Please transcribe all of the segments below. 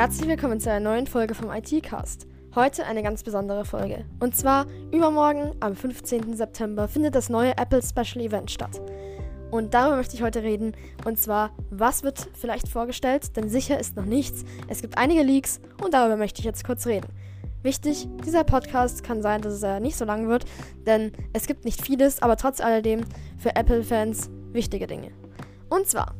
Herzlich willkommen zu einer neuen Folge vom IT-Cast. Heute eine ganz besondere Folge. Und zwar übermorgen, am 15. September, findet das neue Apple Special Event statt. Und darüber möchte ich heute reden. Und zwar, was wird vielleicht vorgestellt? Denn sicher ist noch nichts. Es gibt einige Leaks und darüber möchte ich jetzt kurz reden. Wichtig, dieser Podcast kann sein, dass er nicht so lang wird, denn es gibt nicht vieles, aber trotz alledem für Apple-Fans wichtige Dinge. Und zwar,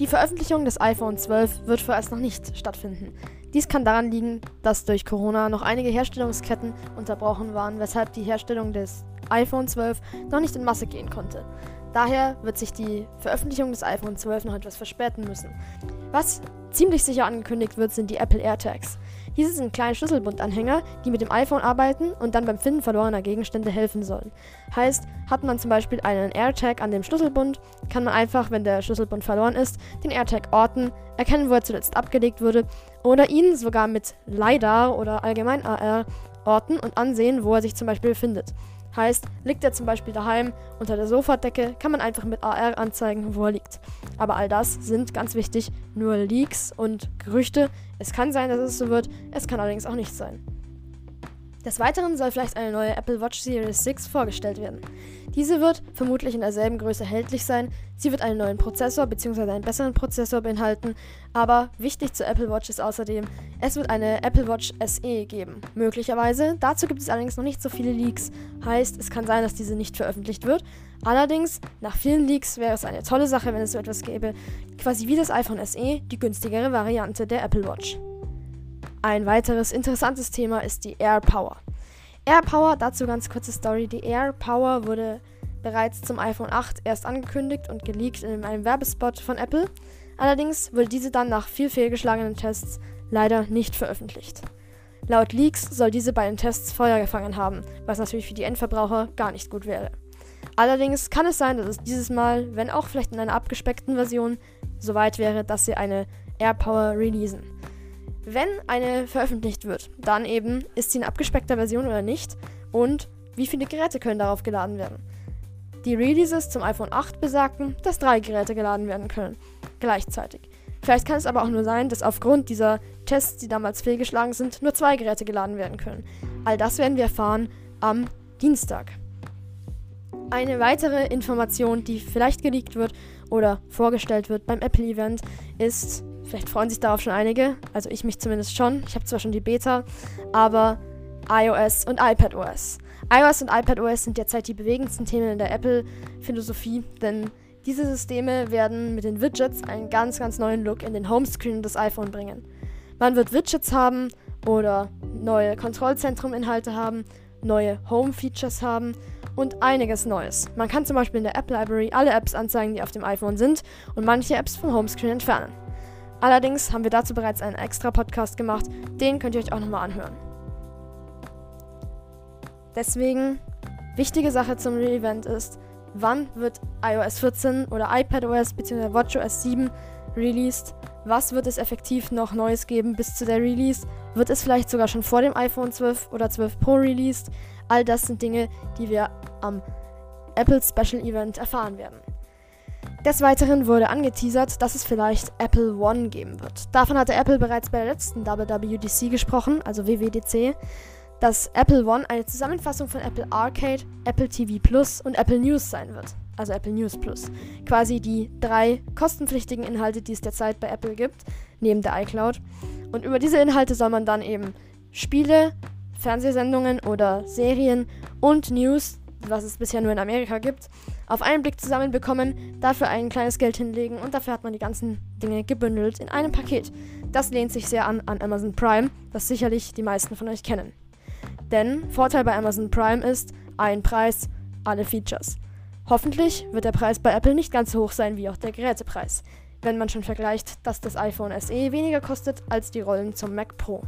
die Veröffentlichung des iPhone 12 wird vorerst noch nicht stattfinden. Dies kann daran liegen, dass durch Corona noch einige Herstellungsketten unterbrochen waren, weshalb die Herstellung des iPhone 12 noch nicht in Masse gehen konnte. Daher wird sich die Veröffentlichung des iPhone 12 noch etwas verspäten müssen. Was ziemlich sicher angekündigt wird, sind die Apple AirTags. Diese sind kleine Schlüsselbundanhänger, die mit dem iPhone arbeiten und dann beim Finden verlorener Gegenstände helfen sollen. Heißt, hat man zum Beispiel einen AirTag an dem Schlüsselbund, kann man einfach, wenn der Schlüsselbund verloren ist, den AirTag orten, erkennen, wo er zuletzt abgelegt wurde oder ihn sogar mit LiDAR oder allgemein AR orten und ansehen, wo er sich zum Beispiel befindet. Heißt, liegt er zum Beispiel daheim unter der Sofadecke, kann man einfach mit AR anzeigen, wo er liegt. Aber all das sind ganz wichtig nur Leaks und Gerüchte. Es kann sein, dass es so wird, es kann allerdings auch nicht sein. Des Weiteren soll vielleicht eine neue Apple Watch Series 6 vorgestellt werden. Diese wird vermutlich in derselben Größe erhältlich sein. Sie wird einen neuen Prozessor bzw. einen besseren Prozessor beinhalten. Aber wichtig zur Apple Watch ist außerdem, es wird eine Apple Watch SE geben. Möglicherweise. Dazu gibt es allerdings noch nicht so viele Leaks. Heißt, es kann sein, dass diese nicht veröffentlicht wird. Allerdings, nach vielen Leaks wäre es eine tolle Sache, wenn es so etwas gäbe. Quasi wie das iPhone SE, die günstigere Variante der Apple Watch. Ein weiteres interessantes Thema ist die Air Power. Air Power, dazu ganz kurze Story. Die Air Power wurde bereits zum iPhone 8 erst angekündigt und geleakt in einem Werbespot von Apple. Allerdings wurde diese dann nach viel fehlgeschlagenen Tests leider nicht veröffentlicht. Laut Leaks soll diese bei den Tests Feuer gefangen haben, was natürlich für die Endverbraucher gar nicht gut wäre. Allerdings kann es sein, dass es dieses Mal, wenn auch vielleicht in einer abgespeckten Version, soweit wäre, dass sie eine AirPower releasen. Wenn eine veröffentlicht wird, dann eben ist sie in abgespeckter Version oder nicht und wie viele Geräte können darauf geladen werden. Die Releases zum iPhone 8 besagten, dass drei Geräte geladen werden können, gleichzeitig. Vielleicht kann es aber auch nur sein, dass aufgrund dieser Tests, die damals fehlgeschlagen sind, nur zwei Geräte geladen werden können. All das werden wir erfahren am Dienstag. Eine weitere Information, die vielleicht geleakt wird oder vorgestellt wird beim Apple-Event, ist Vielleicht freuen sich darauf schon einige, also ich mich zumindest schon. Ich habe zwar schon die Beta, aber iOS und iPadOS. iOS und iPadOS sind derzeit die bewegendsten Themen in der Apple-Philosophie, denn diese Systeme werden mit den Widgets einen ganz, ganz neuen Look in den Homescreen des iPhone bringen. Man wird Widgets haben oder neue Kontrollzentrum-Inhalte haben, neue Home-Features haben und einiges Neues. Man kann zum Beispiel in der App Library alle Apps anzeigen, die auf dem iPhone sind und manche Apps vom Homescreen entfernen. Allerdings haben wir dazu bereits einen extra Podcast gemacht, den könnt ihr euch auch nochmal anhören. Deswegen, wichtige Sache zum Re-Event ist, wann wird iOS 14 oder iPadOS bzw. WatchOS 7 released? Was wird es effektiv noch Neues geben bis zu der Release? Wird es vielleicht sogar schon vor dem iPhone 12 oder 12 Pro released? All das sind Dinge, die wir am Apple Special Event erfahren werden. Des Weiteren wurde angeteasert, dass es vielleicht Apple One geben wird. Davon hatte Apple bereits bei der letzten WWDC gesprochen, also WWDC, dass Apple One eine Zusammenfassung von Apple Arcade, Apple TV Plus und Apple News sein wird. Also Apple News Plus. Quasi die drei kostenpflichtigen Inhalte, die es derzeit bei Apple gibt, neben der iCloud. Und über diese Inhalte soll man dann eben Spiele, Fernsehsendungen oder Serien und News was es bisher nur in Amerika gibt, auf einen Blick zusammenbekommen, dafür ein kleines Geld hinlegen und dafür hat man die ganzen Dinge gebündelt in einem Paket. Das lehnt sich sehr an an Amazon Prime, das sicherlich die meisten von euch kennen. Denn Vorteil bei Amazon Prime ist ein Preis, alle Features. Hoffentlich wird der Preis bei Apple nicht ganz so hoch sein wie auch der Gerätepreis, wenn man schon vergleicht, dass das iPhone SE weniger kostet als die Rollen zum Mac Pro.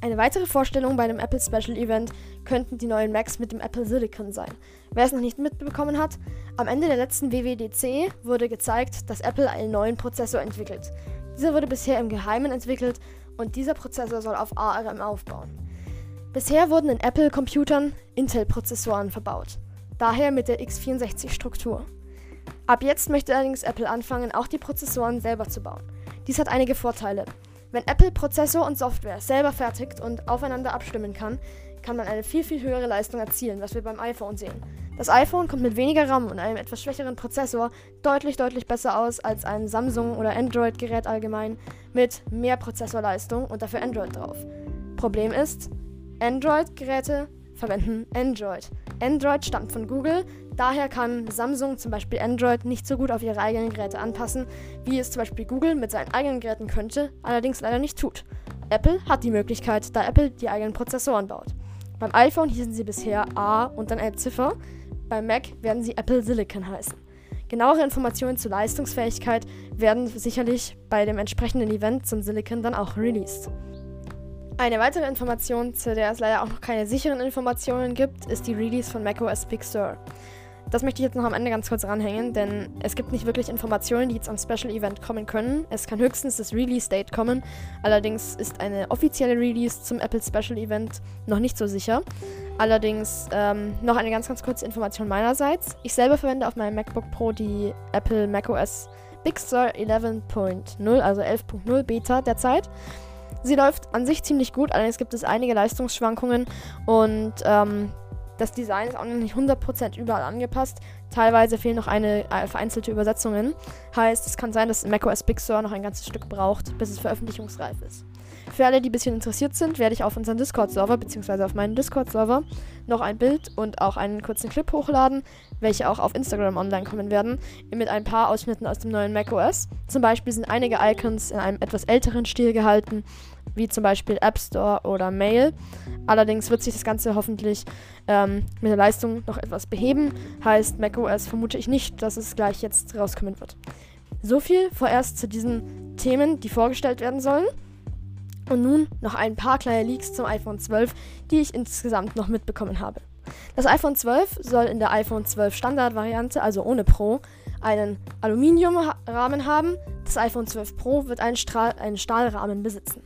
Eine weitere Vorstellung bei einem Apple Special Event könnten die neuen Macs mit dem Apple Silicon sein. Wer es noch nicht mitbekommen hat, am Ende der letzten WWDC wurde gezeigt, dass Apple einen neuen Prozessor entwickelt. Dieser wurde bisher im Geheimen entwickelt und dieser Prozessor soll auf ARM aufbauen. Bisher wurden in Apple-Computern Intel-Prozessoren verbaut, daher mit der x64-Struktur. Ab jetzt möchte allerdings Apple anfangen, auch die Prozessoren selber zu bauen. Dies hat einige Vorteile. Wenn Apple Prozessor und Software selber fertigt und aufeinander abstimmen kann, kann man eine viel, viel höhere Leistung erzielen, was wir beim iPhone sehen. Das iPhone kommt mit weniger RAM und einem etwas schwächeren Prozessor deutlich, deutlich besser aus als ein Samsung- oder Android-Gerät allgemein mit mehr Prozessorleistung und dafür Android drauf. Problem ist, Android-Geräte verwenden Android. Android stammt von Google, daher kann Samsung zum Beispiel Android nicht so gut auf ihre eigenen Geräte anpassen, wie es zum Beispiel Google mit seinen eigenen Geräten könnte, allerdings leider nicht tut. Apple hat die Möglichkeit, da Apple die eigenen Prozessoren baut. Beim iPhone hießen sie bisher A und dann eine Ziffer, beim Mac werden sie Apple Silicon heißen. Genauere Informationen zur Leistungsfähigkeit werden sicherlich bei dem entsprechenden Event zum Silicon dann auch released. Eine weitere Information, zu der es leider auch noch keine sicheren Informationen gibt, ist die Release von macOS Big Sur. Das möchte ich jetzt noch am Ende ganz kurz ranhängen, denn es gibt nicht wirklich Informationen, die jetzt am Special Event kommen können. Es kann höchstens das Release Date kommen. Allerdings ist eine offizielle Release zum Apple Special Event noch nicht so sicher. Allerdings ähm, noch eine ganz, ganz kurze Information meinerseits. Ich selber verwende auf meinem MacBook Pro die Apple macOS Big Sur 11.0, also 11.0 Beta derzeit. Sie läuft an sich ziemlich gut, allerdings gibt es einige Leistungsschwankungen und ähm, das Design ist auch noch nicht 100% überall angepasst. Teilweise fehlen noch eine, äh, vereinzelte Übersetzungen. Heißt, es kann sein, dass macOS Big Sur noch ein ganzes Stück braucht, bis es veröffentlichungsreif ist. Für alle, die ein bisschen interessiert sind, werde ich auf unseren Discord-Server bzw. auf meinen Discord-Server noch ein Bild und auch einen kurzen Clip hochladen, welche auch auf Instagram online kommen werden, mit ein paar Ausschnitten aus dem neuen macOS. Zum Beispiel sind einige Icons in einem etwas älteren Stil gehalten, wie zum Beispiel App Store oder Mail. Allerdings wird sich das Ganze hoffentlich ähm, mit der Leistung noch etwas beheben. Heißt, macOS vermute ich nicht, dass es gleich jetzt rauskommen wird. So viel vorerst zu diesen Themen, die vorgestellt werden sollen. Und nun noch ein paar kleine Leaks zum iPhone 12, die ich insgesamt noch mitbekommen habe. Das iPhone 12 soll in der iPhone 12 Standard-Variante, also ohne Pro, einen Aluminiumrahmen haben. Das iPhone 12 Pro wird einen, Strahl einen Stahlrahmen besitzen.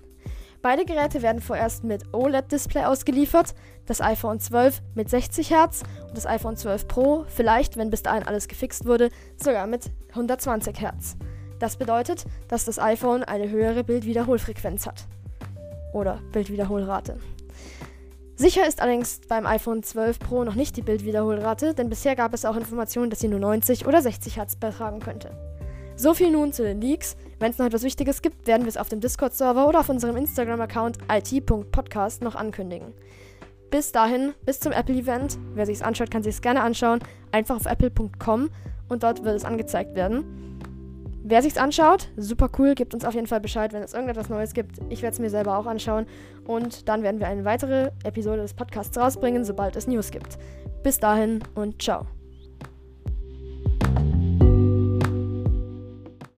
Beide Geräte werden vorerst mit OLED-Display ausgeliefert, das iPhone 12 mit 60 Hertz und das iPhone 12 Pro vielleicht, wenn bis dahin alles gefixt wurde, sogar mit 120 Hertz. Das bedeutet, dass das iPhone eine höhere Bildwiederholfrequenz hat oder Bildwiederholrate. Sicher ist allerdings beim iPhone 12 Pro noch nicht die Bildwiederholrate, denn bisher gab es auch Informationen, dass sie nur 90 oder 60 Hertz betragen könnte. So viel nun zu den Leaks. Wenn es noch etwas Wichtiges gibt, werden wir es auf dem Discord-Server oder auf unserem Instagram-Account it.podcast noch ankündigen. Bis dahin, bis zum Apple-Event. Wer sich es anschaut, kann sich es gerne anschauen. Einfach auf apple.com und dort wird es angezeigt werden. Wer sich's anschaut, super cool, gibt uns auf jeden Fall Bescheid, wenn es irgendetwas Neues gibt. Ich werde es mir selber auch anschauen und dann werden wir eine weitere Episode des Podcasts rausbringen, sobald es News gibt. Bis dahin und ciao.